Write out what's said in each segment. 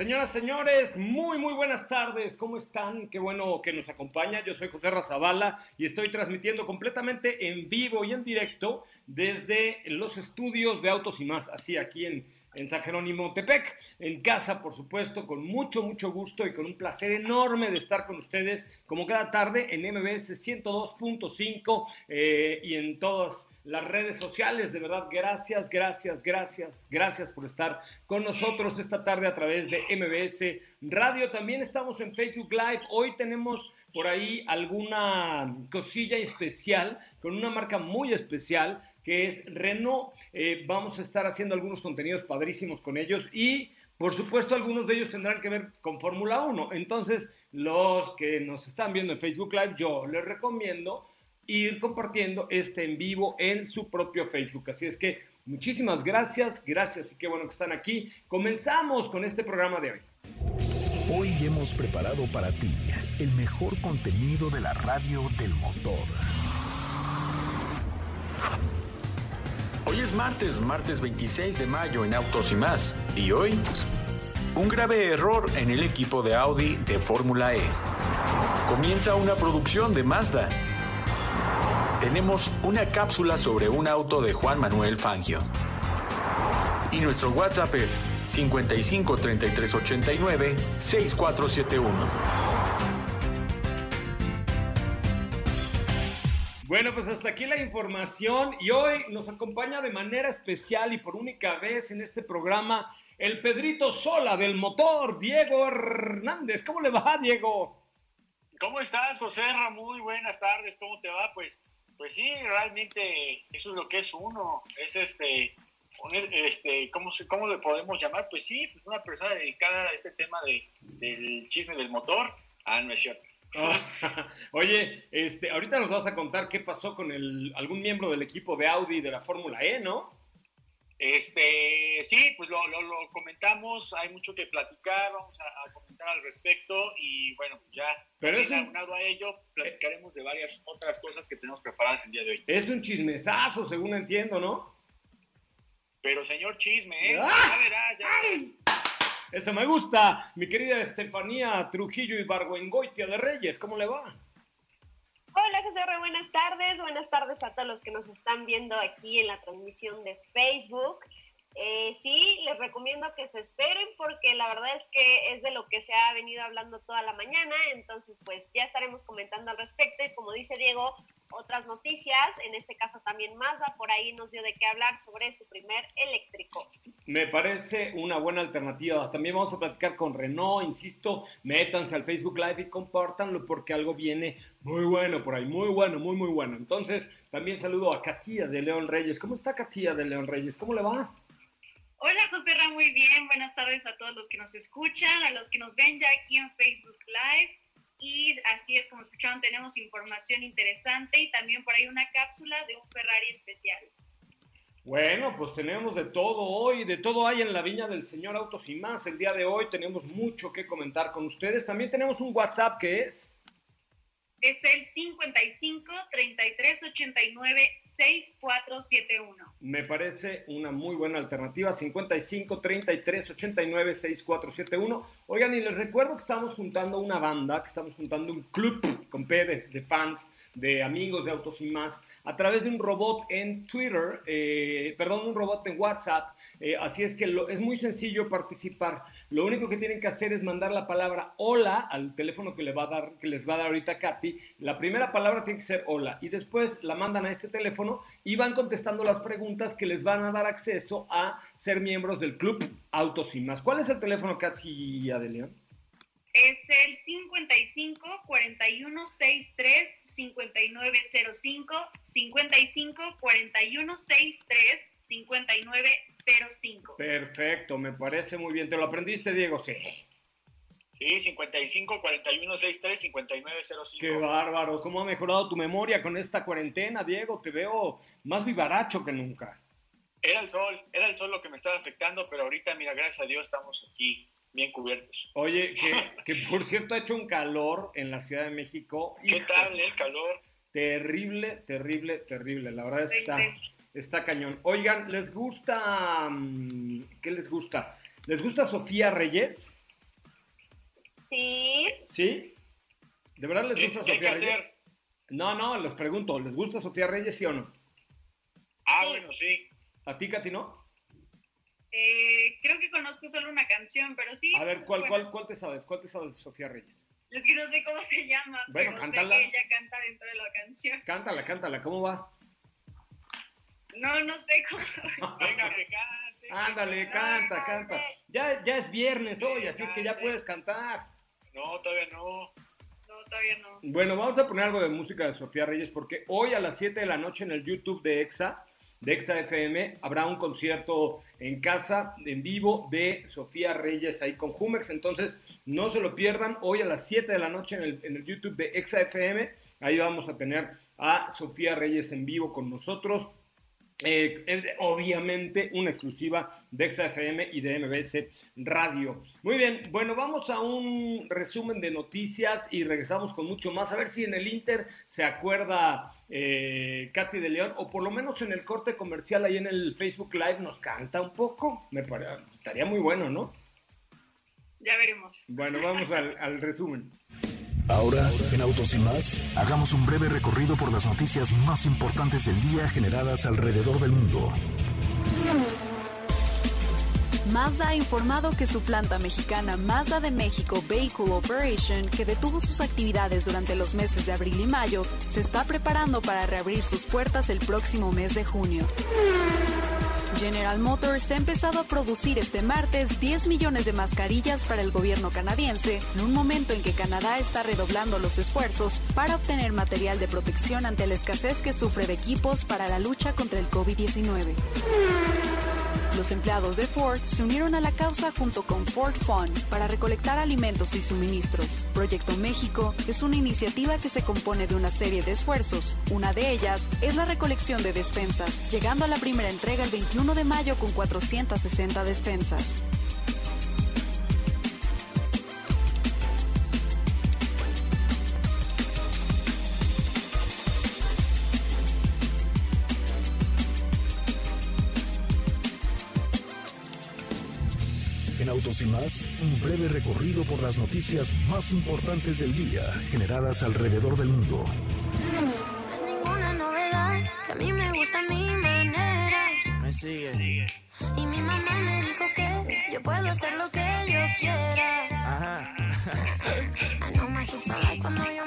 Señoras, señores, muy, muy buenas tardes. ¿Cómo están? Qué bueno que nos acompaña. Yo soy José Razabala y estoy transmitiendo completamente en vivo y en directo desde los estudios de Autos y Más, así aquí en, en San Jerónimo Tepec, en casa, por supuesto, con mucho, mucho gusto y con un placer enorme de estar con ustedes, como cada tarde, en MBS 102.5 eh, y en todas las redes sociales. De verdad, gracias, gracias, gracias, gracias por estar con nosotros esta tarde a través de MBS Radio. También estamos en Facebook Live. Hoy tenemos por ahí alguna cosilla especial con una marca muy especial que es Renault. Eh, vamos a estar haciendo algunos contenidos padrísimos con ellos y por supuesto algunos de ellos tendrán que ver con Fórmula 1. Entonces, los que nos están viendo en Facebook Live, yo les recomiendo ir compartiendo este en vivo en su propio Facebook. Así es que muchísimas gracias, gracias y qué bueno que están aquí. Comenzamos con este programa de hoy. Hoy hemos preparado para ti el mejor contenido de la radio del motor. Hoy es martes, martes 26 de mayo en Autos y más. Y hoy, un grave error en el equipo de Audi de Fórmula E. Comienza una producción de Mazda tenemos una cápsula sobre un auto de Juan Manuel Fangio. Y nuestro WhatsApp es 55 33 89 6471. Bueno, pues hasta aquí la información y hoy nos acompaña de manera especial y por única vez en este programa el Pedrito Sola del motor, Diego Hernández. ¿Cómo le va, Diego? ¿Cómo estás, José? Muy buenas tardes, ¿cómo te va? Pues pues sí, realmente eso es lo que es uno, es este, este ¿cómo, ¿cómo le podemos llamar? Pues sí, pues una persona dedicada a este tema de, del chisme del motor. Ah, no oye, este, ahorita nos vas a contar qué pasó con el, algún miembro del equipo de Audi de la Fórmula E, ¿no? Este, sí, pues lo, lo, comentamos, hay mucho que platicar, vamos a, comentar al respecto y bueno, pues ya Pero es a ello, platicaremos de varias otras cosas que tenemos preparadas el día de hoy. Es un chismesazo, según entiendo, ¿no? Pero señor chisme, ¿eh? ¡Ah! Ya verás, ya Eso me gusta, mi querida Estefanía Trujillo y Barguengoitia de Reyes, ¿cómo le va? Hola José buenas tardes. Buenas tardes a todos los que nos están viendo aquí en la transmisión de Facebook. Eh, sí, les recomiendo que se esperen porque la verdad es que es de lo que se ha venido hablando toda la mañana, entonces pues ya estaremos comentando al respecto y como dice Diego, otras noticias, en este caso también Mazda, por ahí nos dio de qué hablar sobre su primer eléctrico. Me parece una buena alternativa. También vamos a platicar con Renault, insisto, métanse al Facebook Live y compártanlo porque algo viene muy bueno por ahí, muy bueno, muy, muy bueno. Entonces, también saludo a Katia de León Reyes. ¿Cómo está Katia de León Reyes? ¿Cómo le va? Hola José Ra, muy bien. Buenas tardes a todos los que nos escuchan, a los que nos ven ya aquí en Facebook Live y así es como escucharon, tenemos información interesante y también por ahí una cápsula de un Ferrari especial. Bueno, pues tenemos de todo hoy, de todo hay en la viña del señor Autos y más. El día de hoy tenemos mucho que comentar con ustedes. También tenemos un WhatsApp que es... Es el 55 33 89 6471. Me parece una muy buena alternativa. 55 33 89 6471. Oigan, y les recuerdo que estamos juntando una banda, que estamos juntando un club con P de, fans, de amigos de Autos y más, a través de un robot en Twitter, eh, perdón, un robot en WhatsApp eh, así es que es muy sencillo participar. Lo único que tienen que hacer es mandar la palabra hola al teléfono que, le va a dar, que les va a dar ahorita Katy. La primera palabra tiene que ser hola y después la mandan a este teléfono y van contestando las preguntas que les van a dar acceso a ser miembros del club Autos y más. ¿Cuál es el teléfono, Katy Adelian? Es el 55 41 63 5905 55 41 63 5905. Perfecto, me parece muy bien. ¿Te lo aprendiste, Diego? Sí. Sí, 55 41 63 5905. Qué bárbaro. ¿Cómo ha mejorado tu memoria con esta cuarentena, Diego? Te veo más vivaracho que nunca. Era el sol, era el sol lo que me estaba afectando, pero ahorita, mira, gracias a Dios estamos aquí bien cubiertos. Oye, que, que por cierto ha hecho un calor en la Ciudad de México. ¿Qué Hijo, tal eh, el calor? Terrible, terrible, terrible. La verdad está, está cañón. Oigan, ¿les gusta? mm, ¿Qué les gusta? ¿Les gusta Sofía Reyes? Sí, ¿Sí? ¿De verdad les ¿Qué, gusta qué hay que Sofía Reyes? hacer? No, no, les pregunto, ¿les gusta Sofía Reyes, sí o no? Ah, Sí. bueno, sí. ¿A ti, Katy, no? Eh, creo que conozco solo una canción, pero sí. A ver, ¿cuál, bueno, cuál, cuál te sabes? ¿Cuál te sabes de Sofía Reyes? Es que no sé cómo se llama, Bueno, pero cántala. sé que ella canta dentro de la canción. Cántala, cántala, ¿cómo va? No, no sé cómo. Venga, que cante. Ándale, canta, canta. Ya, ya es viernes hoy, así es que ya puedes cantar. No, todavía no. No, todavía no. Bueno, vamos a poner algo de música de Sofía Reyes porque hoy a las 7 de la noche en el YouTube de EXA, de EXA FM, habrá un concierto en casa, en vivo, de Sofía Reyes ahí con Jumex. Entonces, no se lo pierdan. Hoy a las 7 de la noche en el, en el YouTube de EXA FM, ahí vamos a tener a Sofía Reyes en vivo con nosotros. Eh, es obviamente una exclusiva de XFM y de MBS Radio. Muy bien, bueno, vamos a un resumen de noticias y regresamos con mucho más. A ver si en el Inter se acuerda eh, Katy de León, o por lo menos en el corte comercial ahí en el Facebook Live nos canta un poco. Me pare- estaría muy bueno, ¿no? Ya veremos. Bueno, vamos al, al resumen. Ahora, en Autos y más, hagamos un breve recorrido por las noticias más importantes del día generadas alrededor del mundo. Mazda ha informado que su planta mexicana Mazda de México Vehicle Operation, que detuvo sus actividades durante los meses de abril y mayo, se está preparando para reabrir sus puertas el próximo mes de junio. General Motors ha empezado a producir este martes 10 millones de mascarillas para el gobierno canadiense, en un momento en que Canadá está redoblando los esfuerzos para obtener material de protección ante la escasez que sufre de equipos para la lucha contra el COVID-19. Los empleados de Ford se unieron a la causa junto con Ford Fund para recolectar alimentos y suministros. Proyecto México es una iniciativa que se compone de una serie de esfuerzos. Una de ellas es la recolección de despensas, llegando a la primera entrega el 21 de mayo con 460 despensas. En Autos y más, un breve recorrido por las noticias más importantes del día generadas alrededor del mundo. No es ninguna novedad, que a mí me gusta mi manera. Me sigue. Y mi mamá me dijo que yo puedo hacer lo que yo quiera. Ajá. I know my hips are like cuando yo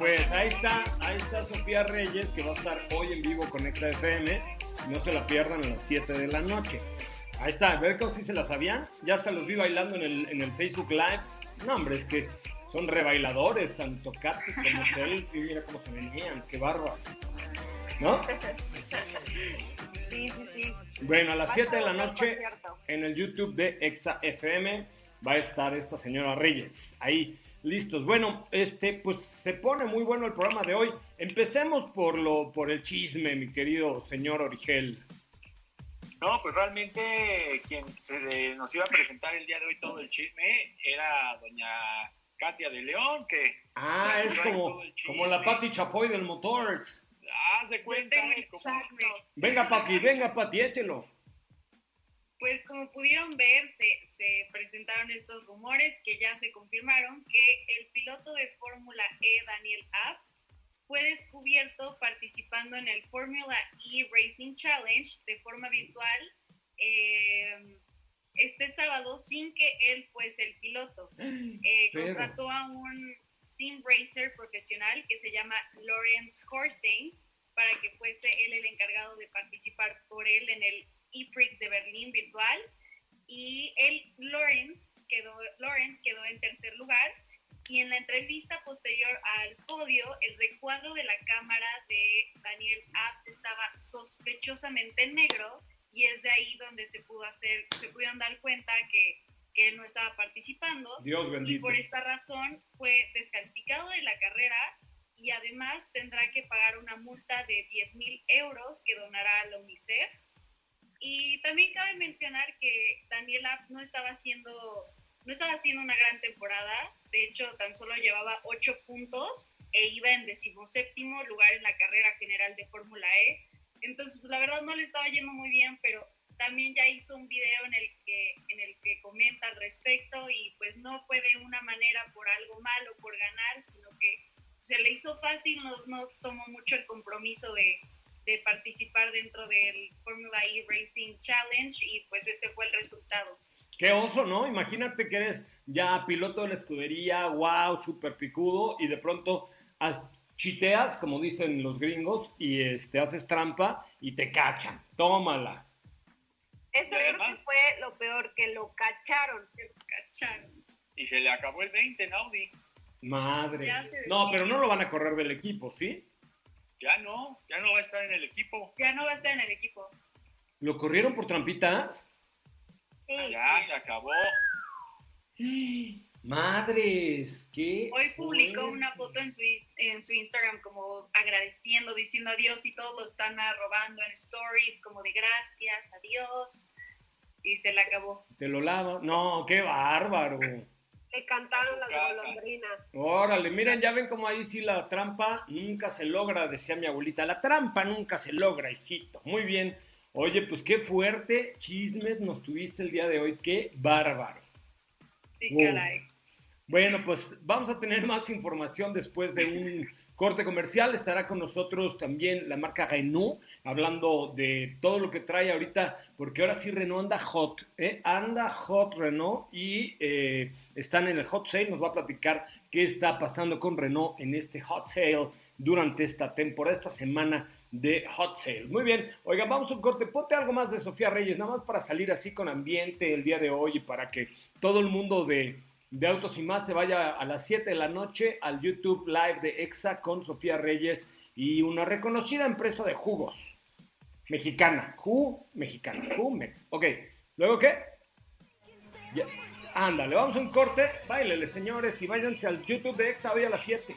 pues, ahí está, ahí está Sofía Reyes, que va a estar hoy en vivo con XFM. No se la pierdan a las 7 de la noche. Ahí está, ¿ver cómo sí se la sabían? Ya hasta los vi bailando en el, en el Facebook Live. No, hombre, es que son rebailadores, tanto Katy como Selfie, mira cómo se venían, qué bárbaro. ¿No? sí, sí, sí. Bueno, a las Va a 7 de la noche en el YouTube de Exa FM va a estar esta señora Reyes. Ahí, listos. Bueno, este, pues se pone muy bueno el programa de hoy. Empecemos por lo, por el chisme, mi querido señor Origel. No, pues realmente quien se nos iba a presentar el día de hoy todo el chisme era doña Katia de León, que Ah, es como, como la Pati Chapoy del Motors. haz de cuenta, como-. Venga, Pati, venga, Pati, échelo. Pues como pudieron ver, se, se presentaron estos rumores que ya se confirmaron que el piloto de Fórmula E, Daniel Abt, fue descubierto participando en el Fórmula E Racing Challenge de forma virtual eh, este sábado sin que él fuese el piloto. Eh, contrató a un sim racer profesional que se llama Lawrence Horsing para que fuese él el encargado de participar por él en el ePrix de Berlín virtual. Y él, Lawrence, quedó, Lawrence quedó en tercer lugar. Y en la entrevista posterior al podio, el recuadro de la cámara de Daniel Abt estaba sospechosamente negro y es de ahí donde se pudo hacer, se pudieron dar cuenta que, que él no estaba participando Dios y bendito. por esta razón fue descalificado de la carrera y además tendrá que pagar una multa de 10 mil euros que donará a la UNICEF. Y también cabe mencionar que Daniela no estaba haciendo, no estaba haciendo una gran temporada, de hecho tan solo llevaba 8 puntos e iba en decimoséptimo lugar en la carrera general de Fórmula E. Entonces, pues, la verdad no le estaba yendo muy bien, pero también ya hizo un video en el que en el que comenta al respecto y pues no fue de una manera por algo malo por ganar sino que se le hizo fácil no, no tomó mucho el compromiso de, de participar dentro del Formula E Racing Challenge y pues este fue el resultado Qué oso, ¿no? Imagínate que eres ya piloto de la escudería, wow, súper picudo, y de pronto has- chiteas, como dicen los gringos, y este, haces trampa y te cachan. Tómala. Eso creo que fue lo peor, que lo cacharon. que lo cacharon Y se le acabó el 20 en Audi. Madre. No, pero no lo van a correr del equipo, ¿sí? Ya no, ya no va a estar en el equipo. ya no va a estar en el equipo ¿Lo corrieron por trampitas? Sí, Ya se acabó. Madres, qué. Hoy publicó fuerte. una foto en su, is- en su Instagram como agradeciendo, diciendo adiós y todos lo están arrobando en stories como de gracias, adiós. Y se le acabó. Te lo lava. No, qué bárbaro. Le cantaron las casa. golondrinas. Órale, miren, ya ven como ahí sí la trampa nunca se logra, decía mi abuelita. La trampa nunca se logra, hijito. Muy bien. Oye, pues qué fuerte chismes nos tuviste el día de hoy. Qué bárbaro. Sí, Wow. caray. Bueno, pues vamos a tener más información después de un corte comercial. Estará con nosotros también la marca Renault, hablando de todo lo que trae ahorita, porque ahora sí Renault anda hot, ¿eh? anda hot Renault y eh, están en el hot sale. Nos va a platicar qué está pasando con Renault en este hot sale durante esta temporada, esta semana de hot sale. Muy bien, oigan, vamos a un corte. Ponte algo más de Sofía Reyes, nada más para salir así con ambiente el día de hoy y para que todo el mundo de de Autos y Más se vaya a las 7 de la noche al YouTube Live de EXA con Sofía Reyes y una reconocida empresa de jugos mexicana. Ju mexicana. Jumex. Ok. ¿Luego qué? Ya. Ándale, vamos a un corte. Báilele, señores, y váyanse al YouTube de EXA hoy a las 7.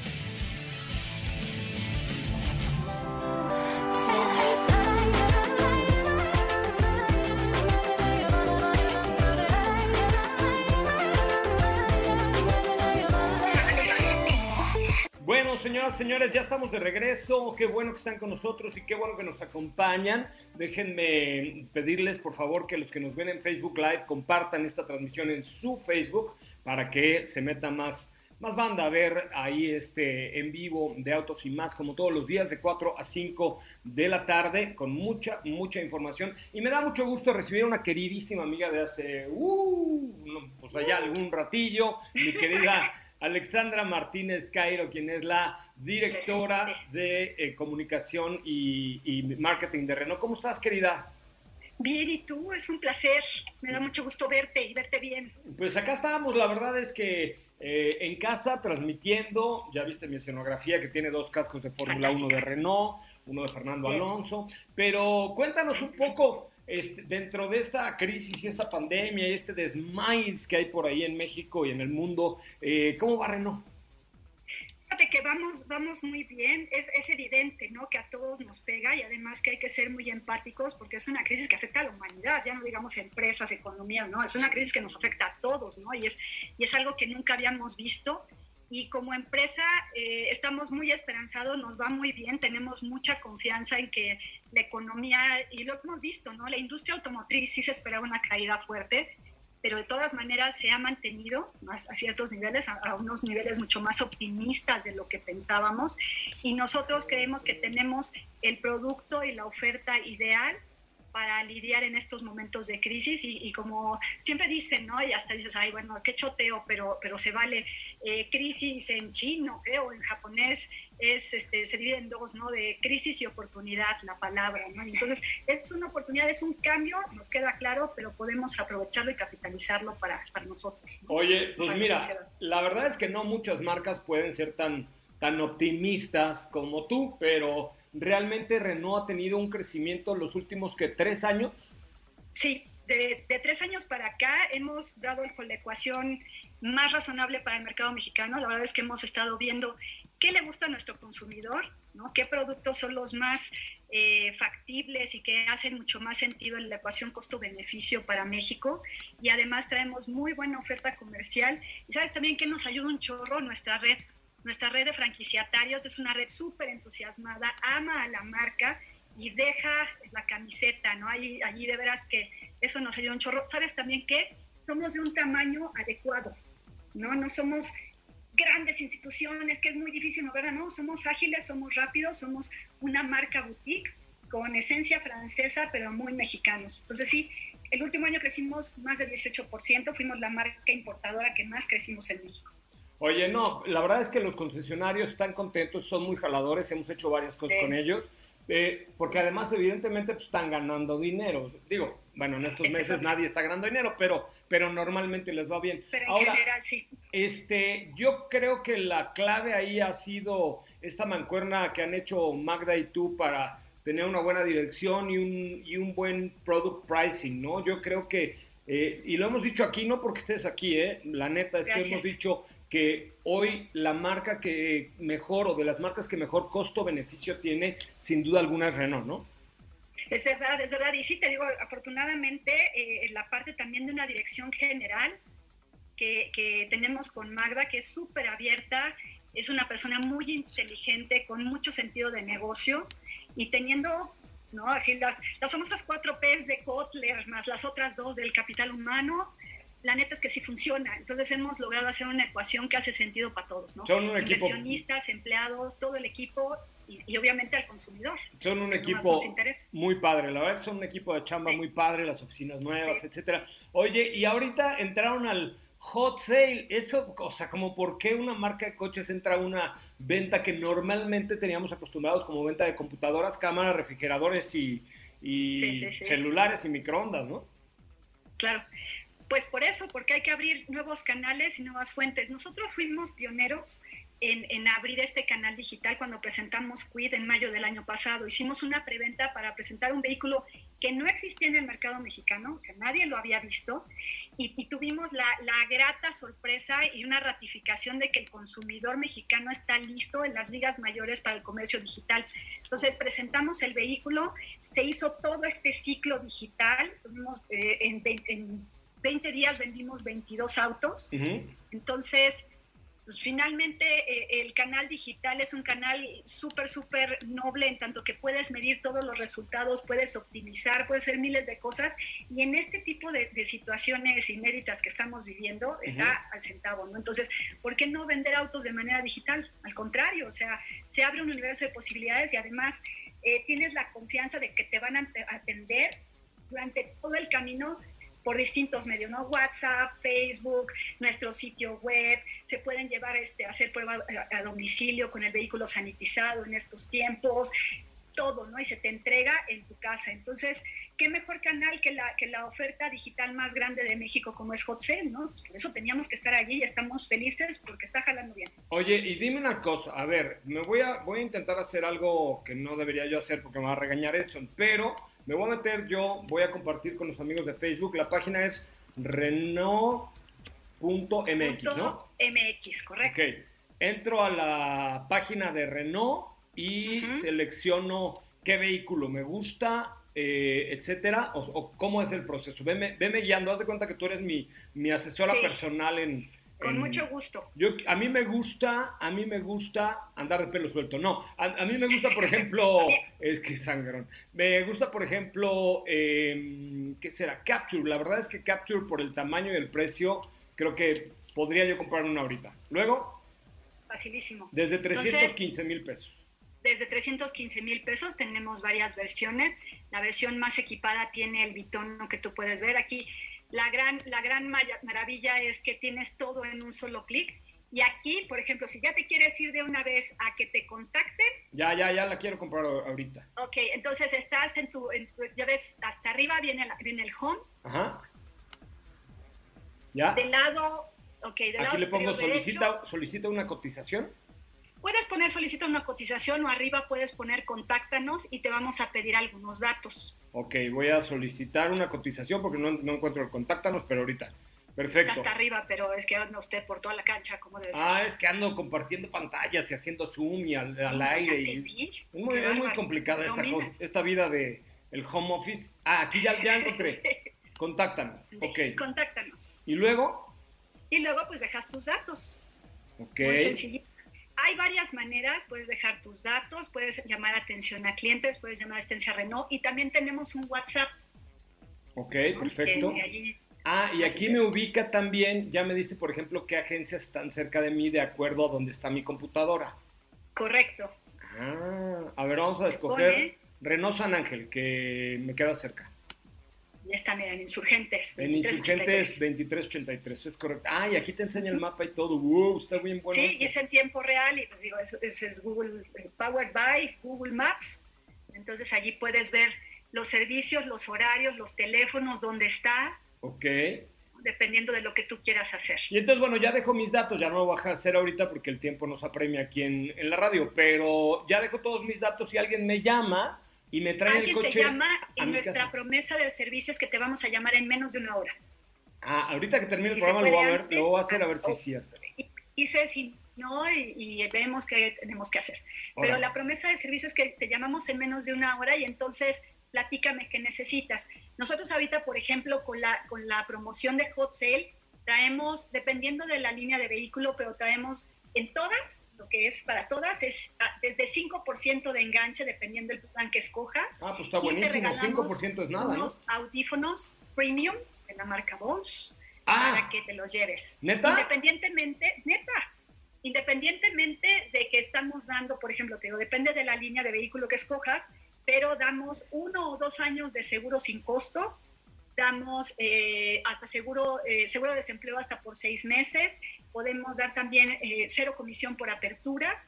Bueno, señoras, señores, ya estamos de regreso. Qué bueno que están con nosotros y qué bueno que nos acompañan. Déjenme pedirles, por favor, que los que nos ven en Facebook Live compartan esta transmisión en su Facebook para que se meta más, más banda a ver ahí este en vivo de Autos y más, como todos los días, de 4 a 5 de la tarde, con mucha, mucha información. Y me da mucho gusto recibir a una queridísima amiga de hace, uh, pues allá algún ratillo, mi querida. Alexandra Martínez Cairo, quien es la directora de eh, comunicación y, y marketing de Renault. ¿Cómo estás, querida? Bien, ¿y tú? Es un placer. Me da mucho gusto verte y verte bien. Pues acá estábamos, la verdad es que eh, en casa transmitiendo, ya viste mi escenografía que tiene dos cascos de Fórmula 1 de Renault, uno de Fernando. Alonso, pero cuéntanos un poco este, dentro de esta crisis y esta pandemia y este desmaíz que hay por ahí en México y en el mundo, eh, ¿cómo va Renault? Fíjate que vamos, vamos muy bien, es, es, evidente ¿no? que a todos nos pega y además que hay que ser muy empáticos porque es una crisis que afecta a la humanidad, ya no digamos empresas, economía, ¿no? es una crisis que nos afecta a todos ¿no? y, es, y es algo que nunca habíamos visto y como empresa eh, estamos muy esperanzados, nos va muy bien, tenemos mucha confianza en que la economía, y lo hemos visto, ¿no? La industria automotriz sí se esperaba una caída fuerte, pero de todas maneras se ha mantenido más a ciertos niveles, a, a, unos niveles mucho más optimistas de lo que pensábamos, y nosotros creemos que tenemos el producto y la oferta ideal para lidiar en estos momentos de crisis y, y, como siempre dicen, ¿no? Y hasta dices, ay, bueno, qué choteo, pero, pero se vale. Eh, crisis en chino, creo, en japonés, es, este, se divide en dos, ¿no? De crisis y oportunidad, la palabra, ¿no? Y entonces, es una oportunidad, es un cambio, nos queda claro, pero podemos aprovecharlo y capitalizarlo para, para nosotros. ¿no? Oye, pues para mira, la verdad es que no muchas marcas pueden ser tan, tan optimistas como tú, pero realmente Renault ha tenido un crecimiento los últimos que tres años. Sí, de, tres años para acá hemos dado con la ecuación más razonable para el mercado mexicano. La verdad es que hemos estado viendo qué le gusta a nuestro consumidor, ¿no? qué productos son los más eh, factibles y que hacen mucho más sentido en la ecuación costo-beneficio para México. Y además traemos muy buena oferta comercial. Y sabes también que nos ayuda un chorro nuestra red nuestra red de franquiciatarios es una red súper entusiasmada, ama a la marca y deja la camiseta, ¿no? Allí, allí de veras que eso nos ayuda un chorro. ¿Sabes también que somos de un tamaño adecuado, ¿no? No somos grandes instituciones, que es muy difícil mover, no, somos ágiles, somos rápidos, somos una marca boutique con esencia francesa, pero muy mexicanos. Entonces sí, el último año crecimos más del 18%, fuimos la marca importadora que más crecimos en México. Oye, no, la verdad es que los concesionarios están contentos, son muy jaladores, hemos hecho varias cosas sí. con ellos, eh, porque además evidentemente pues, están ganando dinero. Digo, bueno, en estos meses nadie está ganando dinero, pero, pero normalmente les va bien. Pero en Ahora, general sí. Este, yo creo que la clave ahí ha sido esta mancuerna que han hecho Magda y tú para tener una buena dirección y un, y un buen product pricing, ¿no? Yo creo que, eh, y lo hemos dicho aquí, no porque estés aquí, ¿eh? La neta es Gracias. que hemos dicho que hoy la marca que mejor o de las marcas que mejor costo-beneficio tiene, sin duda alguna es Renault, ¿no? Es verdad, es verdad. Y sí, te digo, afortunadamente, eh, la parte también de una dirección general que, que tenemos con Magda, que es súper abierta, es una persona muy inteligente, con mucho sentido de negocio y teniendo, ¿no? Así las, las famosas cuatro P's de Kotler, más las otras dos del capital humano, la neta es que sí funciona. Entonces hemos logrado hacer una ecuación que hace sentido para todos, ¿no? Son un equipo, Inversionistas, empleados, todo el equipo y, y obviamente al consumidor. Son un equipo muy padre, la verdad son un equipo de chamba sí. muy padre, las oficinas nuevas, sí. etcétera. Oye, y ahorita entraron al hot sale, eso, o sea, como por qué una marca de coches entra a una venta que normalmente teníamos acostumbrados como venta de computadoras, cámaras, refrigeradores y, y sí, celulares y microondas, ¿no? Claro. Pues por eso, porque hay que abrir nuevos canales y nuevas fuentes. Nosotros fuimos pioneros en, abrir este canal digital cuando presentamos Quid en mayo del año pasado. Hicimos una preventa para presentar un vehículo que no existía en el mercado mexicano, o sea, nadie lo había visto, y, y tuvimos la, la, grata sorpresa y una ratificación de que el consumidor mexicano está listo en las ligas mayores para el comercio digital. Entonces presentamos el vehículo, se hizo todo este ciclo digital, tuvimos eh, en, en 20 días vendimos 22 autos. Uh -huh. Entonces, pues finalmente eh, el canal digital es un canal súper, súper noble en tanto que puedes medir todos los resultados, puedes optimizar, puedes hacer miles de cosas. Y en este tipo de, de situaciones inéditas que estamos viviendo, está uh -huh. al centavo, ¿no? Entonces, ¿por qué no vender autos de manera digital? Al contrario, o sea, se abre un universo de posibilidades y además eh, tienes la confianza de que te van a atender durante todo el camino por distintos medios, ¿no? WhatsApp, Facebook, nuestro sitio web, se pueden llevar este, hacer prueba a, a, domicilio con el vehículo sanitizado en estos tiempos, todo, ¿no? Y se te entrega en tu casa. Entonces, ¿qué mejor canal que la, que la oferta digital más grande de México como es Hot Sale, ¿no? Por eso teníamos que estar allí y estamos felices porque está jalando bien. Oye, y dime una cosa, a ver, me voy a, voy a intentar hacer algo que no debería yo hacer porque me va a regañar Edson, pero me voy a meter yo, voy a compartir con los amigos de Facebook. La página es Renault.mx, ¿no? MX, correcto. Ok. entro a la página de Renault y selecciono qué vehículo me gusta, eh, etcétera, o, o cómo es el proceso. Veme, veme guiando, haz de cuenta que tú eres mi, mi asesora Sí. personal en... Con en- mucho gusto. Yo, a mí me gusta, a mí me gusta andar de pelo suelto. No, a, a mí me gusta, por ejemplo, es que sangrón. Me gusta, por ejemplo, eh, ¿qué será? Capture. La verdad es que Capture, por el tamaño y el precio, creo que podría yo comprar una ahorita. Luego, Facilísimo. desde Entonces, 315 mil pesos. Desde 315 mil pesos tenemos varias versiones. La versión más equipada tiene el bitono que tú puedes ver. Aquí la gran, la gran maravilla es que tienes todo en un solo clic. Y aquí, por ejemplo, si ya te quieres ir de una vez a que te contacten, Ya, ya, ya la quiero comprar ahorita. ok, entonces estás en tu, en tu- ya ves, hasta arriba viene, la- viene el home. Ajá. ¿Ya? Del lado, ok, del lado Aquí le pongo solicita, solicita una cotización. Puedes poner solicita una cotización o arriba puedes poner contáctanos y te vamos a pedir algunos datos. Ok, voy a solicitar una cotización porque no, no encuentro el contáctanos, pero ahorita. Perfecto. Hasta arriba, pero es que no esté por toda la cancha, como debe ser. Ah, es que ando compartiendo pantallas y haciendo zoom y al, al aire. Y... Es muy, es muy complicada esta, cosa- esta vida de el home office. Ah, aquí ya, ya encontré. Contáctanos. Ok. Contáctanos. Y luego, Y luego pues dejas tus datos. ok. Muy sencillito. Hay varias maneras, puedes dejar tus datos, puedes llamar atención a clientes, puedes llamar asistencia Renault y también tenemos un WhatsApp. Ok, ¿no? perfecto. Que allí- Ah, y aquí me ubica también, ya me dice, por ejemplo, qué agencias están cerca de mí de acuerdo a dónde está mi computadora. correcto. Ah, a ver, vamos a escoger Renault San Ángel, que me queda cerca. Ya está, mira, en Insurgentes. En 2383. Insurgentes 2383, es correcto. Ah, y aquí te enseña el mapa y todo. Wow, está bien bueno. Sí, eso. y es en tiempo real y pues digo, eso, eso es Google, eh, Powered by Google Maps. Entonces allí puedes ver los servicios, los horarios, los teléfonos, dónde está, Ok. dependiendo de lo que tú quieras hacer. Y entonces, bueno, ya dejo mis datos, ya no lo voy a dejar hacer ahorita porque el tiempo nos apremia aquí en, en la radio, pero ya dejo todos mis datos y alguien me llama y me trae el coche. te llama y nuestra casa. promesa del servicio es que te vamos a llamar en menos de una hora. Ah, ahorita que termine el programa lo voy a ver, lo voy a hacer a ver si o- es cierto. Y si no y, y vemos qué tenemos que hacer. Pero Órale. la promesa del servicio es que te llamamos en menos de una hora y entonces platícame qué necesitas. Nosotros ahorita, por ejemplo, con la, con la promoción de Hot Sale, traemos, dependiendo de la línea de vehículo, pero traemos en todas, lo que es para todas, es ah, desde 5% de enganche, dependiendo del plan que escojas. Ah, pues está Y te buenísimo, regalamos 5% es nada, ¿no? unos audífonos premium de la marca Bose Ah. para que te los lleves. ¿Neta? Independientemente, neta, independientemente de que estamos dando, por ejemplo, te digo, depende de la línea de vehículo que escojas, pero damos uno o dos años de seguro sin costo, damos eh, hasta seguro, eh, seguro de desempleo hasta por seis meses, podemos dar también eh, cero comisión por apertura,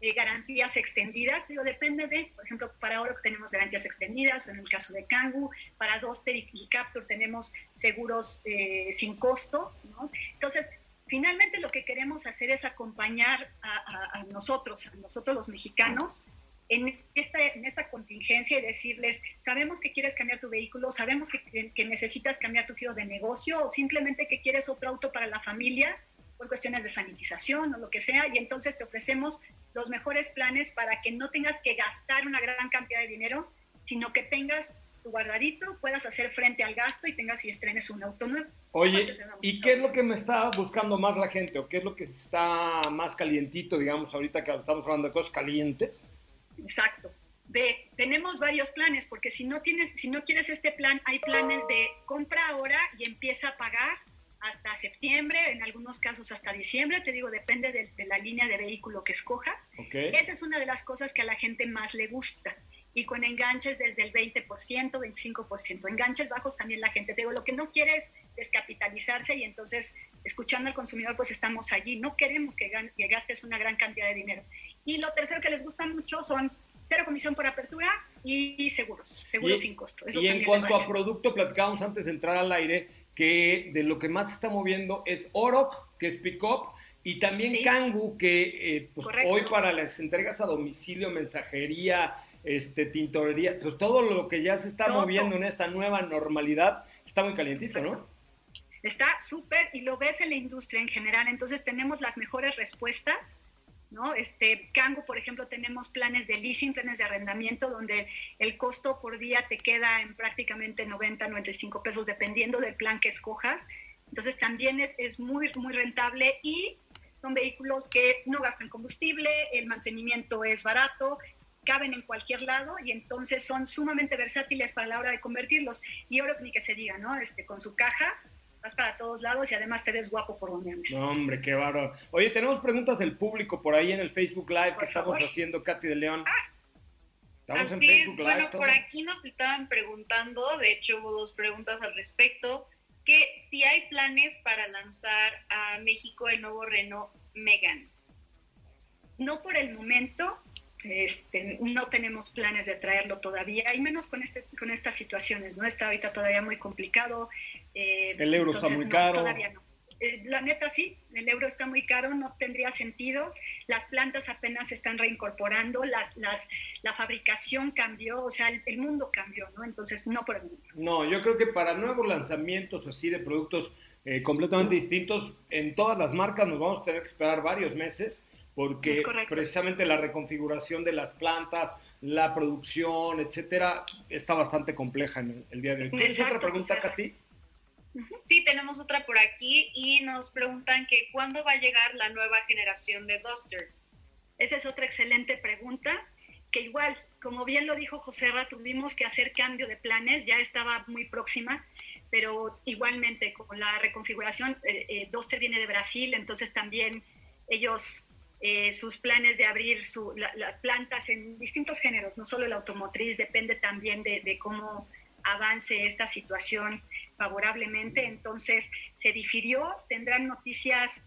eh, garantías extendidas, digo, depende de, por ejemplo, para Oro tenemos garantías extendidas, o en el caso de Kangu, para Duster y, y tenemos seguros eh, sin costo, ¿no? Entonces, finalmente lo que queremos hacer es acompañar a, a- a nosotros, a nosotros los mexicanos, en esta, en esta contingencia y decirles, sabemos que quieres cambiar tu vehículo, sabemos que- que necesitas cambiar tu giro de negocio o simplemente que quieres otro auto para la familia por cuestiones de sanitización o lo que sea, y entonces te ofrecemos los mejores planes para que no tengas que gastar una gran cantidad de dinero, sino que tengas tu guardadito, puedas hacer frente al gasto y tengas y estrenes un auto nuevo. Oye, ¿y qué es lo que me está buscando más la gente? ¿O qué es lo que está más calientito, digamos, ahorita que estamos hablando de cosas calientes? Exacto. Ve, tenemos varios planes, porque si no tienes, si no quieres este plan, hay planes de compra ahora y empieza a pagar hasta septiembre, en algunos casos hasta diciembre, te digo, depende de, de la línea de vehículo que escojas. ¿Ok? Esa es una de las cosas que a la gente más le gusta. Y con enganches desde el 20%, 25%. Enganches bajos también la gente. Te digo, lo que no quiere es descapitalizarse y entonces, escuchando al consumidor, pues estamos allí. No queremos que, que gastes una gran cantidad de dinero. Y lo tercero que les gusta mucho son cero comisión por apertura y seguros, seguros sin costo. Eso y en cuanto a producto, platicábamos antes de entrar al aire que de lo que más se está moviendo es Oroc, que es Pickup, y también Sí. Kangu, que eh, pues, hoy para las entregas a domicilio, mensajería, este, tintorería, pues todo lo que ya se está Todo. moviendo en esta nueva normalidad está muy calientito, ¿no? Está súper y lo ves en la industria en general. Entonces tenemos las mejores respuestas ¿no? Este, Cango, por ejemplo, tenemos planes de leasing, planes de arrendamiento, donde el costo por día te queda en prácticamente 90, 95 pesos, dependiendo del plan que escojas. Entonces también es, es muy, muy rentable y son vehículos que no gastan combustible, el mantenimiento es barato, caben en cualquier lado y entonces son sumamente versátiles para la hora de convertirlos. Y ahora ni que se diga, ¿no? Este, con su caja vas para todos lados y además te ves guapo por donde andes. No, hombre, qué bárbaro. Oye, tenemos preguntas del público por ahí en el Facebook Live Por que estamos haciendo, Katy de León. Estamos en Así es, Facebook Live. bueno, todo. por aquí nos estaban preguntando, de hecho hubo dos preguntas al respecto, que si hay planes para lanzar a México el nuevo Renault Megan. No por el momento, este, no tenemos planes de traerlo todavía, y menos con, este, con estas situaciones, ¿no? Está ahorita todavía muy complicado. Eh, El euro está muy no, caro. Todavía no. Eh, la neta sí, el euro está muy caro, no tendría sentido. Las plantas apenas se están reincorporando, las, las, la fabricación cambió, o sea, el, el mundo cambió, ¿no? Entonces, no por el momento. No, yo creo que para nuevos lanzamientos así de productos eh, completamente distintos, en todas las marcas nos vamos a tener que esperar varios meses porque precisamente la reconfiguración de las plantas, la producción, etcétera, está bastante compleja en el, el día de hoy. ¿Tienes Exacto, otra pregunta. Katy? Sí, tenemos otra por aquí y nos preguntan que cuándo va a llegar la nueva generación de Duster. Esa es otra excelente pregunta, que igual, como bien lo dijo José Ra, tuvimos que hacer cambio de planes, ya estaba muy próxima, pero igualmente con la reconfiguración, eh, eh, Duster viene de Brasil, entonces también ellos, eh, sus planes de abrir su, la- plantas en distintos géneros, no solo el automotriz, depende también de, de cómo avance esta situación favorablemente, entonces se difirió, tendrán noticias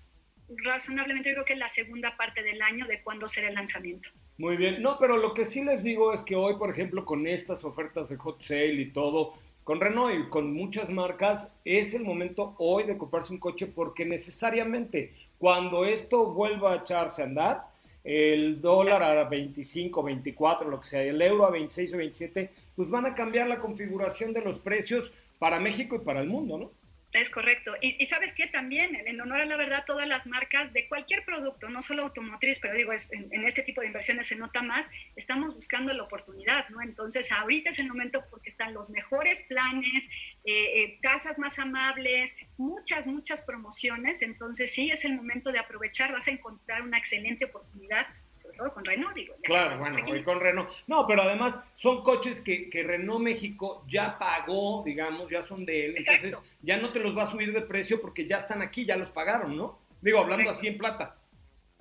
razonablemente, creo que en la segunda parte del año de cuándo será el lanzamiento. Muy bien. No, pero lo que sí les digo es que hoy, por ejemplo, con estas ofertas de hot sale y todo, con Renault y con muchas marcas, es el momento hoy de comprarse un coche porque necesariamente cuando esto vuelva a echarse a andar, el dólar a 25, 24, lo que sea, el euro a 26 o 27, pues van a cambiar la configuración de los precios para México y para el mundo, ¿no? Es correcto. Y, y sabes qué también, en honor a la verdad, todas las marcas de cualquier producto, no solo automotriz, pero digo, en, este tipo de inversiones se nota más, estamos buscando la oportunidad, ¿no? Entonces, ahorita es el momento porque están los mejores planes, eh, eh, más amables, muchas, muchas promociones. Entonces, sí, es el momento de aprovechar, vas a encontrar una excelente oportunidad, sobre todo con Renault, digo. ya Claro, bueno, hoy con Renault. No, pero además son coches que, que Renault México ya pagó, digamos, ya son de él. Entonces ya no te los va a subir de precio porque ya están aquí, ya los pagaron, ¿no? Digo, hablando Correcto. así en plata.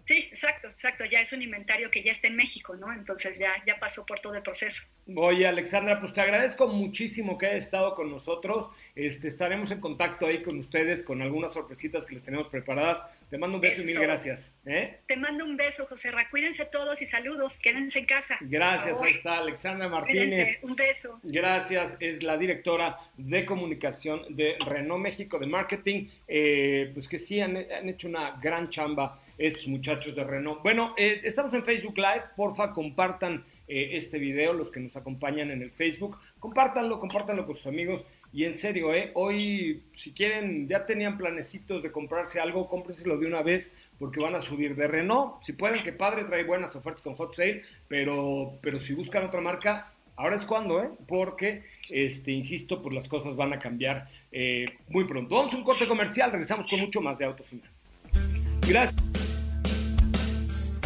Sí, exacto, exacto. Ya es un inventario que ya está en México, ¿no? Entonces ya, ya pasó por todo el proceso. Oye, Alexandra, pues te agradezco muchísimo que hayas estado con nosotros. Este, estaremos en contacto ahí con ustedes con algunas sorpresitas que les tenemos preparadas. Te mando un beso Eso y mil gracias. ¿eh? Te mando un beso, José Ra. Cuídense todos y saludos. Quédense en casa. Gracias, ahí está Alexandra Martínez. Cuídense. Un beso. Gracias, es la directora de comunicación de Renault México de marketing. Eh, pues que sí, han, han hecho una gran chamba estos muchachos de Renault. Bueno, eh, estamos en Facebook Live, porfa, compartan eh, este video, los que nos acompañan en el Facebook, compártanlo, compártanlo con sus amigos. Y en serio, eh, hoy, si quieren, ya tenían planecitos de comprarse algo, cómprenselo de una vez porque van a subir de Renault. Si pueden, que padre, trae buenas ofertas con Hot Sale, pero, pero si buscan otra marca, Ahora es cuando, ¿eh? Porque, este, insisto, pues las cosas van a cambiar eh, muy pronto. Vamos a un corte comercial, regresamos con mucho más de Autos y Más. Gracias.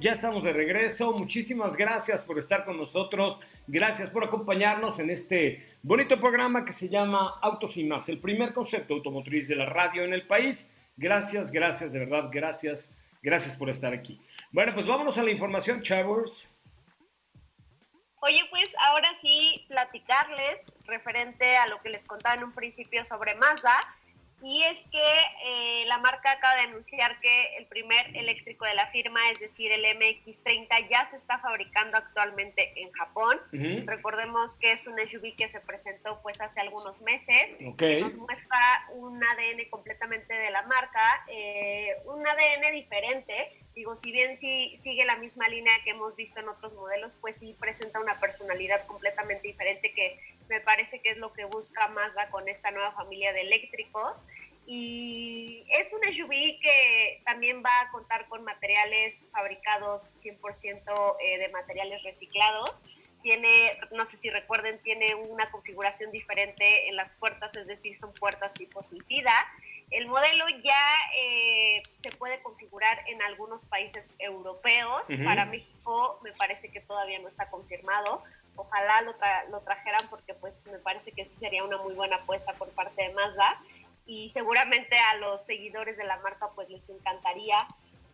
Ya estamos de regreso. Muchísimas gracias por estar con nosotros. Gracias por acompañarnos en este bonito programa que se llama Autos y más, el primer concepto automotriz de la radio en el país. Gracias, gracias, de verdad, gracias, gracias por estar aquí. Bueno, pues vámonos a la información, chavos. Oye, pues ahora sí platicarles referente a lo que les contaba en un principio sobre Mazda y es que eh, la marca acaba de anunciar que el primer eléctrico de la firma, es decir, el MX30, ya se está fabricando actualmente en Japón. Recordemos que es un SUV que se presentó pues hace algunos meses. Okay. Nos muestra un ADN completamente de la marca, eh, un ADN diferente. Digo, si bien sí sigue la misma línea que hemos visto en otros modelos, pues sí presenta una personalidad completamente diferente que me parece que es lo que busca Mazda con esta nueva familia de eléctricos. Y es un SUV que también va a contar con materiales fabricados 100% eh, de materiales reciclados. Tiene, no sé si recuerden, tiene una configuración diferente en las puertas, es decir, son puertas tipo suicida. El modelo ya eh, se puede configurar en algunos países europeos. Para México me parece que todavía no está confirmado ojalá lo, lo trajeran porque pues me parece que sí sería una muy buena apuesta por parte de Mazda y seguramente a los seguidores de la marca pues les encantaría.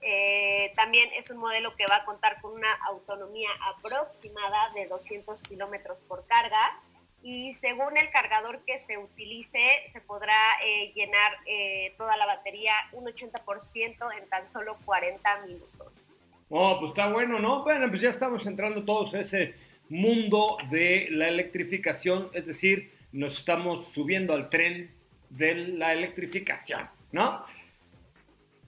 Eh, también es un modelo que va a contar con una autonomía aproximada de 200 kilómetros por carga y según el cargador que se utilice se podrá eh, llenar eh, toda la batería un 80% en tan solo 40 minutos. Oh, pues está bueno, ¿no? Bueno, pues ya estamos entrando todos ese mundo de la electrificación, es decir, nos estamos subiendo al tren de la electrificación, ¿no?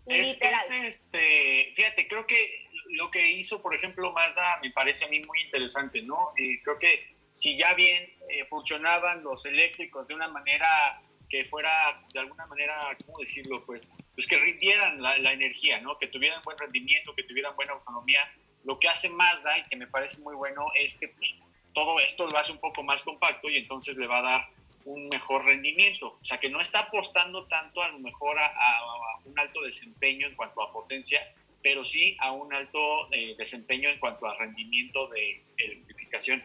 Es, este, fíjate, creo que lo que hizo, por ejemplo, Mazda me parece a mí muy interesante, ¿no? Eh, creo que si ya bien eh, funcionaban los eléctricos de una manera que fuera, de alguna manera, ¿cómo decirlo? Pues, pues que rindieran la, la energía, ¿no? Que tuvieran buen rendimiento, que tuvieran buena autonomía, lo que hace Mazda y que me parece muy bueno es que pues, todo esto lo hace un poco más compacto y entonces le va a dar un mejor rendimiento. O sea, que no está apostando tanto a lo mejor a, un alto desempeño en cuanto a potencia, pero sí a un alto eh, desempeño en cuanto a rendimiento de electrificación.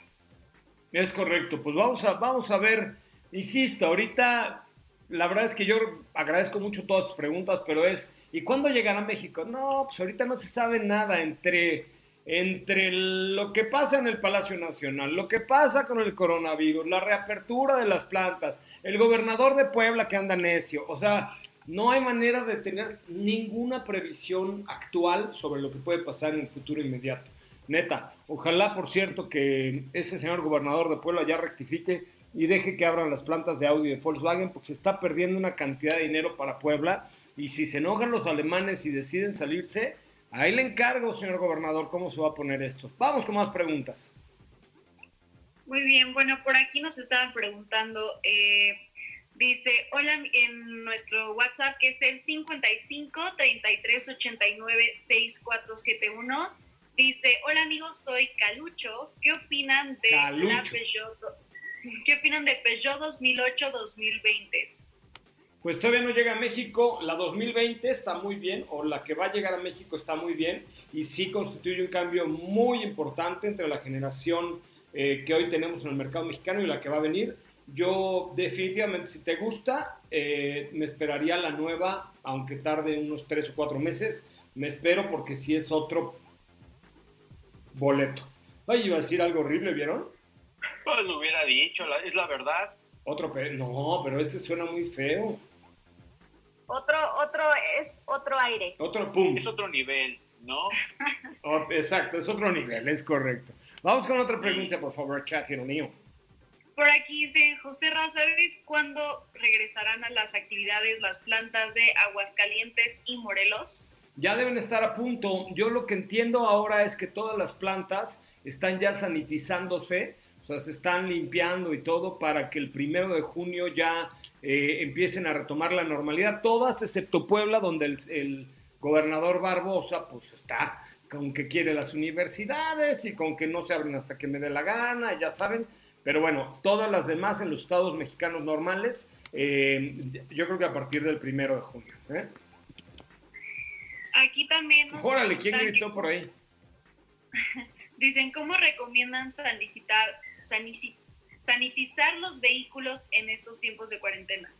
Es correcto, pues vamos a, vamos a ver, insisto, ahorita la verdad es que yo agradezco mucho todas sus preguntas, pero es, ¿y cuándo llegará a México? No, pues ahorita no se sabe nada entre entre lo que pasa en el Palacio Nacional, lo que pasa con el coronavirus, la reapertura de las plantas, el gobernador de Puebla que anda necio, o sea, no hay manera de tener ninguna previsión actual sobre lo que puede pasar en el futuro inmediato. Neta, ojalá, por cierto, que ese señor gobernador de Puebla ya rectifique y deje que abran las plantas de Audi de Volkswagen porque se está perdiendo una cantidad de dinero para Puebla y si se enojan los alemanes y deciden salirse, Ahí le encargo, señor gobernador, cómo se va a poner esto. Vamos con más preguntas. Muy bien, bueno, por aquí nos estaban preguntando, eh, dice, hola, en nuestro WhatsApp que es el 55 33 89 6471. Dice, hola amigos, soy Calucho. ¿Qué opinan de la Peugeot? ¿Qué opinan de Peugeot 2008-2020? Pues todavía no llega a México. La 2020 está muy bien, o la que va a llegar a México está muy bien, y sí constituye un cambio muy importante entre la generación eh, que hoy tenemos en el mercado mexicano y la que va a venir. Yo definitivamente, si te gusta, eh, me esperaría la nueva, aunque tarde unos tres o cuatro meses. Me espero porque si sí es otro boleto. Ay, iba a decir algo horrible, ¿vieron? Pues lo hubiera dicho, es la verdad. Otro, no, pero ese suena muy feo. Otro, otro, es otro aire. Otro pum. Es otro nivel, ¿no? Oh, exacto, es otro nivel, es correcto. Vamos con otra pregunta, por favor, el mío. Por aquí dice José ¿sabes cuándo regresarán a las actividades las plantas de Aguascalientes y Morelos? Ya deben estar a punto. Yo lo que entiendo ahora es que todas las plantas están ya sanitizándose o sea, se están limpiando y todo para que el primero de junio ya eh, empiecen a retomar la normalidad. Todas, excepto Puebla, donde el, gobernador Barbosa, pues está con que quiere las universidades y con que no se abren hasta que me dé la gana, ya saben. Pero bueno, todas las demás en los estados mexicanos normales, eh, yo creo que a partir del primero de junio. ¿eh? Aquí también nos Órale, ¿quién gritó que- por ahí? Dicen, ¿cómo recomiendan sanici- sanitizar los vehículos en estos tiempos de cuarentena?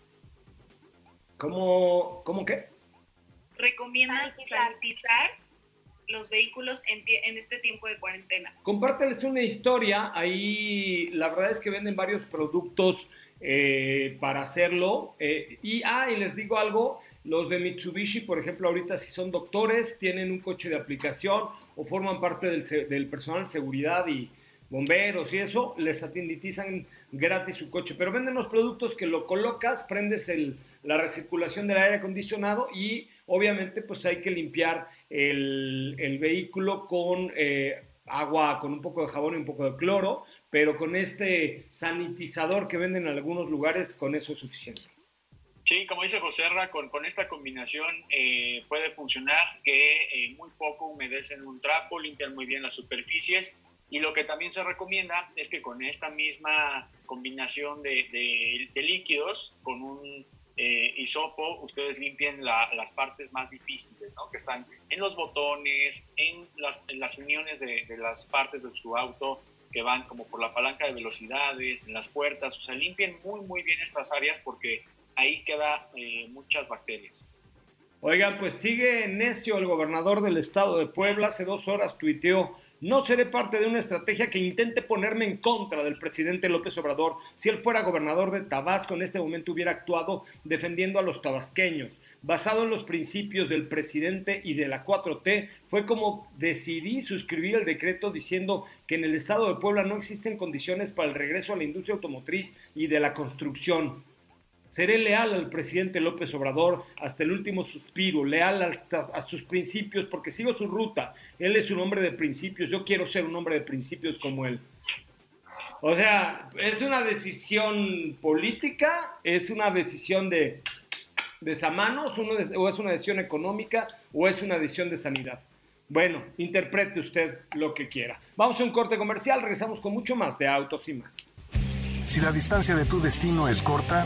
¿Cómo, cómo qué? ¿Recomiendan Sanitizar. sanitizar, los vehículos en, tie- en este tiempo de cuarentena? Compárteles una historia. Ahí la verdad es que venden varios productos eh, para hacerlo. eh, y, ah, y les digo algo. Los de Mitsubishi, por ejemplo, ahorita si son doctores, tienen un coche de aplicación o forman parte del, se- del personal de seguridad y bomberos y eso, les sanitizan gratis su coche. Pero venden los productos que lo colocas, prendes el, la recirculación del aire acondicionado y obviamente pues hay que limpiar el, vehículo con eh, agua, con un poco de jabón y un poco de cloro, pero con este sanitizador que venden en algunos lugares, con eso es suficiente. Sí, como dice José Ra, con, con esta combinación eh, puede funcionar que eh, muy poco humedecen un trapo, limpian muy bien las superficies y lo que también se recomienda es que con esta misma combinación de, líquidos, con un eh, hisopo, ustedes limpien la- las partes más difíciles, ¿no? que están en los botones, en las, uniones de, de las partes de su auto que van como por la palanca de velocidades, en las puertas, o sea, limpien muy, muy bien estas áreas porque ahí queda eh, muchas bacterias. Oigan, pues sigue necio el gobernador del estado de Puebla. Hace dos horas tuiteó, no seré parte de una estrategia que intente ponerme en contra del presidente López Obrador. Si él fuera gobernador de Tabasco, en este momento hubiera actuado defendiendo a los tabasqueños. Basado en los principios del presidente y de la 4T, fue como decidí suscribir el decreto diciendo que en el estado de Puebla no existen condiciones para el regreso a la industria automotriz y de la construcción. Seré leal al presidente López Obrador hasta el último suspiro, leal a sus principios, porque sigo su ruta. Él es un hombre de principios, yo quiero ser un hombre de principios como él. O sea, es una decisión política, es una decisión de desamanos, o es una decisión económica, o es una decisión de sanidad. Bueno, interprete usted lo que quiera. Vamos a un corte comercial, regresamos con mucho más de Autos y más. Si la distancia de tu destino es corta,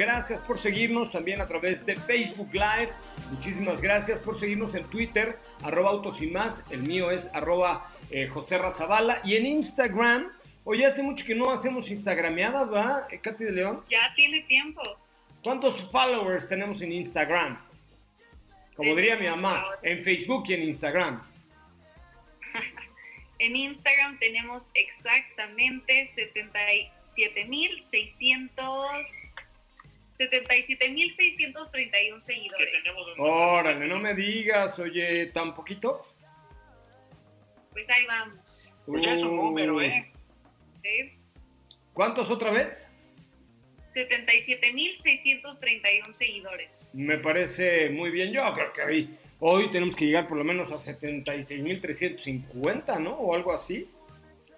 Gracias por seguirnos también a través de Facebook Live. Muchísimas gracias por seguirnos en Twitter, arroba autos y más. El mío es arroba eh, José Razabala. Y en Instagram, oye, hace mucho que no hacemos instagrameadas, ¿va? Eh, Katy de León. Ya tiene tiempo. ¿Cuántos followers tenemos en Instagram? Como diría mi mamá, en Facebook y en Instagram. En Instagram tenemos exactamente 77.600 77.631 seguidores. Órale, no me digas, oye, ¿tan poquito? Pues ahí vamos. Pues ya es un número, ¿eh? ¿sí? ¿Cuántos otra vez? 77.631 seguidores. Me parece muy bien. Yo creo que hoy, hoy tenemos que llegar por lo menos a 76.350, ¿no? O algo así.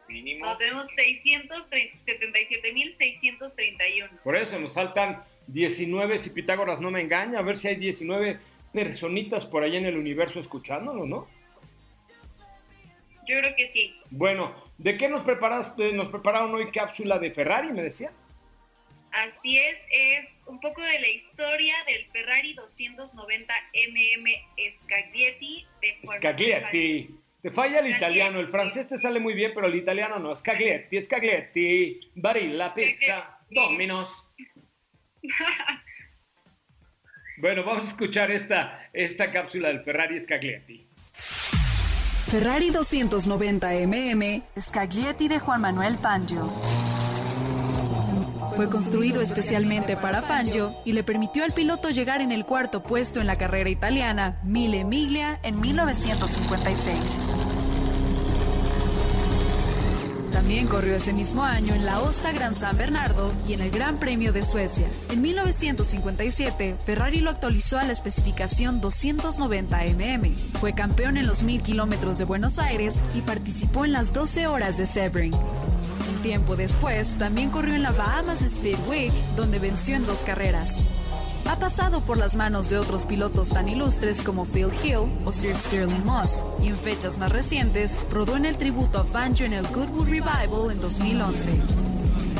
Mínimo. No, tenemos 677.631. Por eso nos faltan 19, si Pitágoras no me engaña, a ver si hay 19 personitas por ahí en el universo escuchándolo, ¿no? Yo creo que sí. Bueno, ¿de qué nos preparaste? Nos prepararon hoy cápsula de Ferrari, me decía. Así es, es un poco de la historia del Ferrari 290 MM Scaglietti de Formula Scaglietti. Te falla el Scaglietti. italiano, el francés te sale muy bien, pero el italiano no. Scaglietti, Scaglietti, Barilla, pizza, Scaglietti. Domino's. Bueno, vamos a escuchar esta, esta cápsula del Ferrari Scaglietti. Ferrari 290mm Scaglietti de Juan Manuel Fangio. Fue construido especialmente para Fangio y le permitió al piloto llegar en el cuarto puesto en la carrera italiana Mille Miglia en 1956. También corrió ese mismo año en la Osta Gran San Bernardo y en el Gran Premio de Suecia. En 1957, Ferrari lo actualizó a la especificación 290mm. Fue campeón en los 1000 kilómetros de Buenos Aires y participó en las 12 horas de Sebring. Un tiempo después, también corrió en la Bahamas Speedway, donde venció en dos carreras. Ha pasado por las manos de otros pilotos tan ilustres como Phil Hill o Sir Stirling Moss, y en fechas más recientes rodó en el tributo a Fangio en el Goodwood Revival en 2011.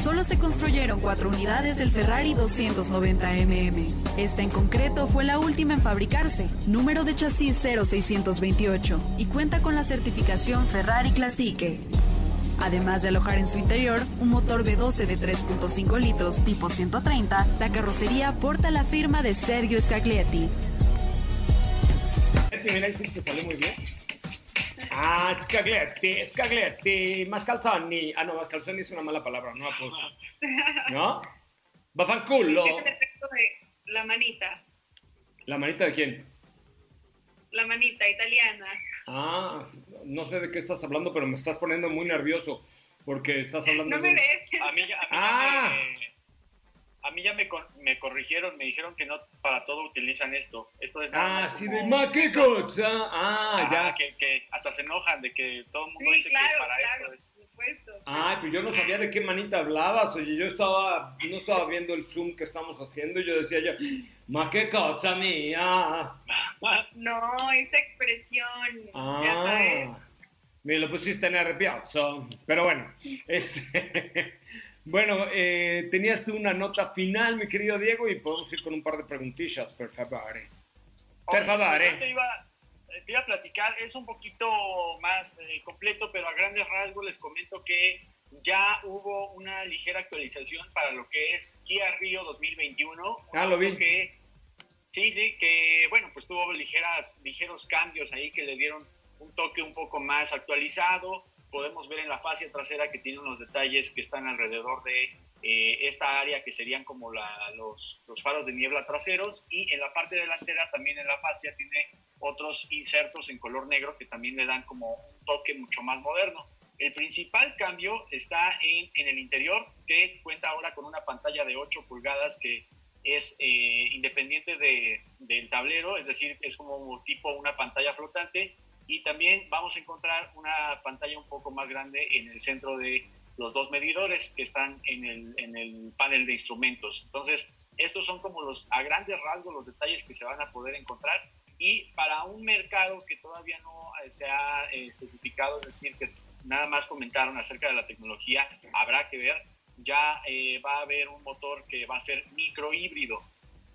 Solo se construyeron cuatro unidades del Ferrari 290mm. Esta en concreto fue la última en fabricarse, número de chasis 0628, y cuenta con la certificación Ferrari Classique. Además de alojar en su interior un motor V12 de 3.5 litros tipo 130, la carrocería porta la firma de Sergio Scaglietti. Muy bien. Ah, Scaglietti, Scaglietti, Mascalzoni. Ah, no, Mascalzoni es una mala palabra, no la puedo- ¿No? Bafanculo. ¿Qué defecto de la manita? ¿La manita de quién? La manita italiana. Ah, no sé de qué estás hablando, pero me estás poniendo muy nervioso porque estás hablando No de... me ves. A mí ya, a mí Ah. ya me, a mí ya me, me corrigieron, me dijeron que no para todo utilizan esto. Esto es nada Ah, sí, como- de ma, qué cosa. Ah, Ah, ya. Que, que hasta se enojan de que todo el mundo Sí, dice claro, que para claro, esto es. por supuesto. Ay, pues yo no sabía de qué manita hablabas. Oye, yo estaba, no estaba viendo el Zoom que estamos haciendo y yo decía yo, ma, qué cosa mía. No, esa expresión, ya Ah, sabes. me lo pusiste en arrepiazo. Pero bueno, este, bueno, eh, tenías tú una nota final, mi querido Diego, y podemos ir con un par de preguntillas, por favor. Per favore. Yo Te iba, te iba a platicar, es un poquito más eh, completo, pero a grandes rasgos les comento que ya hubo una ligera actualización para lo que es Kia Río 2021. Ah, lo vi. Que, sí, sí, que bueno, pues tuvo ligeras, ligeros cambios ahí que le dieron un toque un poco más actualizado. Podemos ver en la fascia trasera que tiene unos detalles que están alrededor de eh, esta área que serían como la- los, los faros de niebla traseros. Y en la parte delantera también en la fascia tiene otros insertos en color negro que también le dan como un toque mucho más moderno. El principal cambio está en, en el interior que cuenta ahora con una pantalla de 8 pulgadas que es eh, independiente de- del tablero, es decir, es como tipo una pantalla flotante y también vamos a encontrar una pantalla un poco más grande en el centro de los dos medidores que están en el, en el panel de instrumentos. Entonces, estos son como los, a grandes rasgos, los detalles que se van a poder encontrar. Y para un mercado que todavía no eh, se ha eh, especificado, es decir, que nada más comentaron acerca de la tecnología, habrá que ver, ya eh, va a haber un motor que va a ser microhíbrido.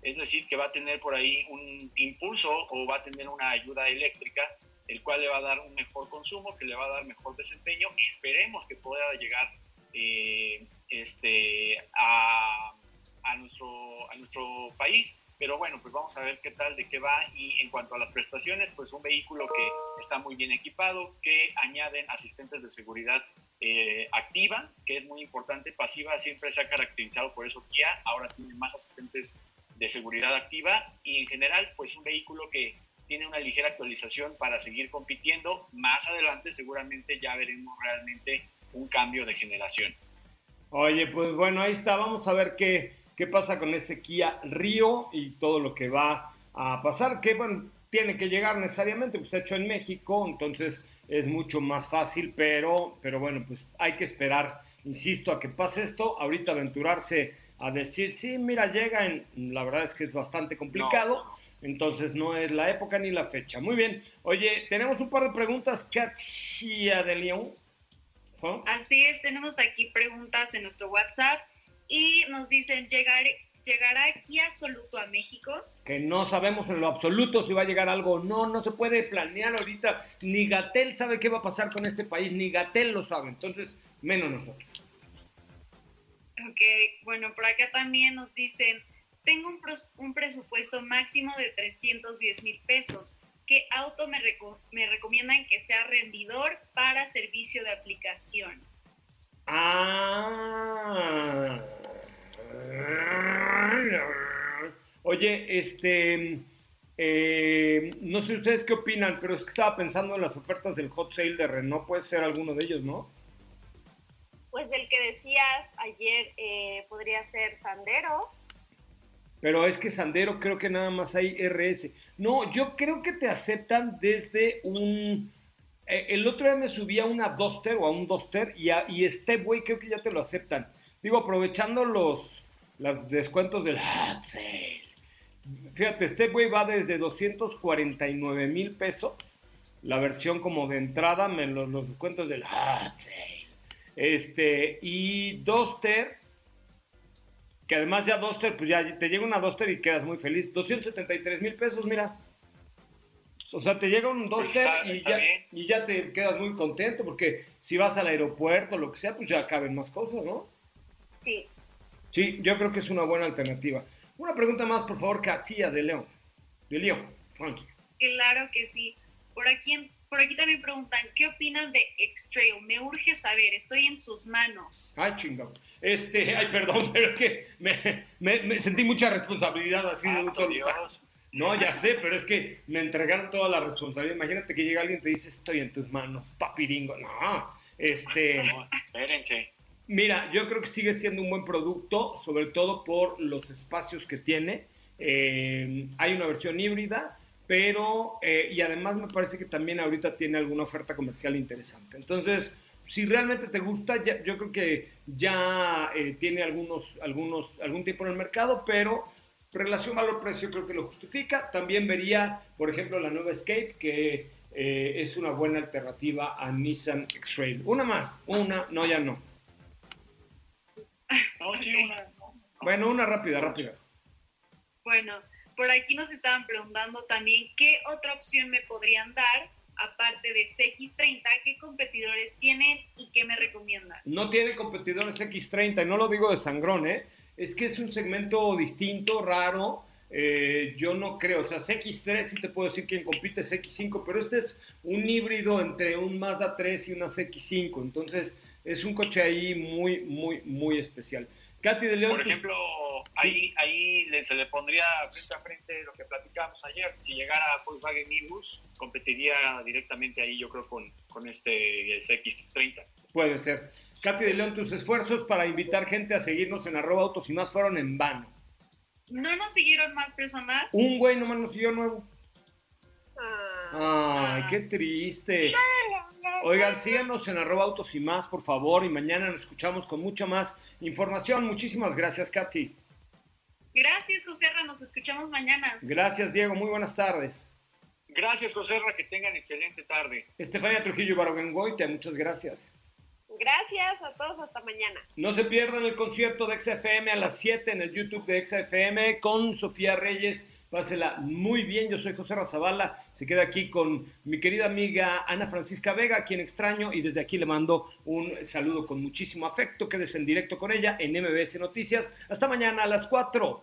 Es decir, que va a tener por ahí un impulso o va a tener una ayuda eléctrica el cual le va a dar un mejor consumo, que le va a dar mejor desempeño esperemos que pueda llegar eh, este, a, a nuestro, a nuestro país. Pero bueno, pues vamos a ver qué tal, de qué va. Y en cuanto a las prestaciones, pues un vehículo que está muy bien equipado, que añaden asistentes de seguridad eh, activa, que es muy importante. Pasiva siempre se ha caracterizado por eso Kia, ahora tiene más asistentes de seguridad activa y en general, pues un vehículo que tiene una ligera actualización para seguir compitiendo. Más adelante seguramente ya veremos realmente un cambio de generación. Oye, pues bueno, ahí está. Vamos a ver qué, qué pasa con ese Kia Río y todo lo que va a pasar. Que bueno, tiene que llegar necesariamente, pues está hecho en México, entonces es mucho más fácil, pero, pero bueno, pues hay que esperar, insisto, a que pase esto. Ahorita aventurarse a decir, sí, mira, llega, en, la verdad es que es bastante complicado. Entonces no es la época ni la fecha. Muy bien. Oye, tenemos un par de preguntas. Katia de León. ¿Oh? Así es, tenemos aquí preguntas en nuestro WhatsApp y nos dicen, ¿llegar, ¿llegará Kia Soluto a México? que no sabemos en lo absoluto si va a llegar algo o no, no se puede planear ahorita, ni Gatel sabe qué va a pasar con este país, ni Gatel lo sabe, entonces menos nosotros. Ok, bueno, por acá también nos dicen, Tengo un, pros- un presupuesto máximo de 310 mil pesos. ¿Qué auto me, reco- me recomiendan que sea rendidor para servicio de aplicación? Ah. Oye, este. eh, no sé ustedes qué opinan, pero es que estaba pensando en las ofertas del hot sale de Renault. Puede ser alguno de ellos, ¿no? Pues el que decías ayer eh, podría ser Sandero. Pero es que Sandero creo que nada más hay RS. No, yo creo que te aceptan desde un... eh, el otro día me subí a una Duster o a un Duster y, a, y Stepway creo que ya te lo aceptan. Digo, aprovechando los, los descuentos del hot sale. Fíjate, Stepway va desde 249 mil pesos. La versión como de entrada, menos los descuentos del hot sale. Este, y Duster, que además ya Duster, pues ya te llega una Duster y quedas muy feliz. 273 mil pesos, mira. O sea, te llega un Duster está- y, está ya, y ya te quedas muy contento porque si vas al aeropuerto o lo que sea, pues ya caben más cosas, ¿no? Sí. Sí, yo creo que es una buena alternativa. Una pregunta más, por favor, Katia de León. De León, Francia. Claro que sí. Por aquí, por aquí también preguntan, ¿qué opinan de X-Trail? Me urge saber, estoy en sus manos. Ay, chingado. Este, ay, perdón, pero es que me, me- me sentí mucha responsabilidad así de un Dios. No, ya sé, pero es que me entregaron toda la responsabilidad. Imagínate que llega alguien y te dice, estoy en tus manos, papiringo. No, este, No, espérense. mira, yo creo que sigue siendo un buen producto, sobre todo por los espacios que tiene. Eh, hay una versión híbrida, pero, eh, y además me parece que también ahorita tiene alguna oferta comercial interesante. Entonces, si realmente te gusta, ya- yo creo que ya eh, tiene algunos, algunos, algún tiempo en el mercado, pero relación valor-precio creo que lo justifica. También vería, por ejemplo, la nueva Escape, que eh, es una buena alternativa a Nissan X-Trail. Una más, una, no, ya no. No, sí, una. no. Bueno, una rápida, rápida. Bueno, por aquí nos estaban preguntando también qué otra opción me podrían dar, aparte de CX30, qué competidores tienen y qué me recomiendan. No tiene competidores X30, y no lo digo de sangrón, ¿eh? Es que es un segmento distinto, raro. eh, yo no creo, o sea, CX3 sí te puedo decir quién compite es X5, pero este es un híbrido entre un Mazda 3 y una CX5, entonces es un coche ahí muy, muy, muy especial. Katy de León, Por ejemplo, ahí, ahí se le pondría frente a frente lo que platicábamos ayer. Si llegara Volkswagen e-Bus, competiría directamente ahí, yo creo, con, con este CX30. puede ser. Katy de León, tus esfuerzos para invitar gente a seguirnos en arroba autos y más fueron en vano. ¿No nos siguieron más personas? Un güey nomás nos siguió nuevo. Ah, Ay, qué triste. Oigan, síganos en arroba autos y más, por favor, y mañana nos escuchamos con mucha más información. Muchísimas gracias, Katy. Gracias, José Ra, nos escuchamos mañana. Gracias, Diego. Muy buenas tardes. Gracias, José Ra, que tengan excelente tarde. Estefanía Trujillo Barogengoite, muchas gracias. Gracias a todos, hasta mañana. No se pierdan el concierto de XFM a las 7 en el YouTube de XFM con Sofía Reyes. Pásela muy bien. Yo soy José Razabala. Se queda aquí con mi querida amiga Ana Francisca Vega, quien extraño, y desde aquí le mando un saludo con muchísimo afecto. Quédese en directo con ella en MBS Noticias. Hasta mañana a las 4.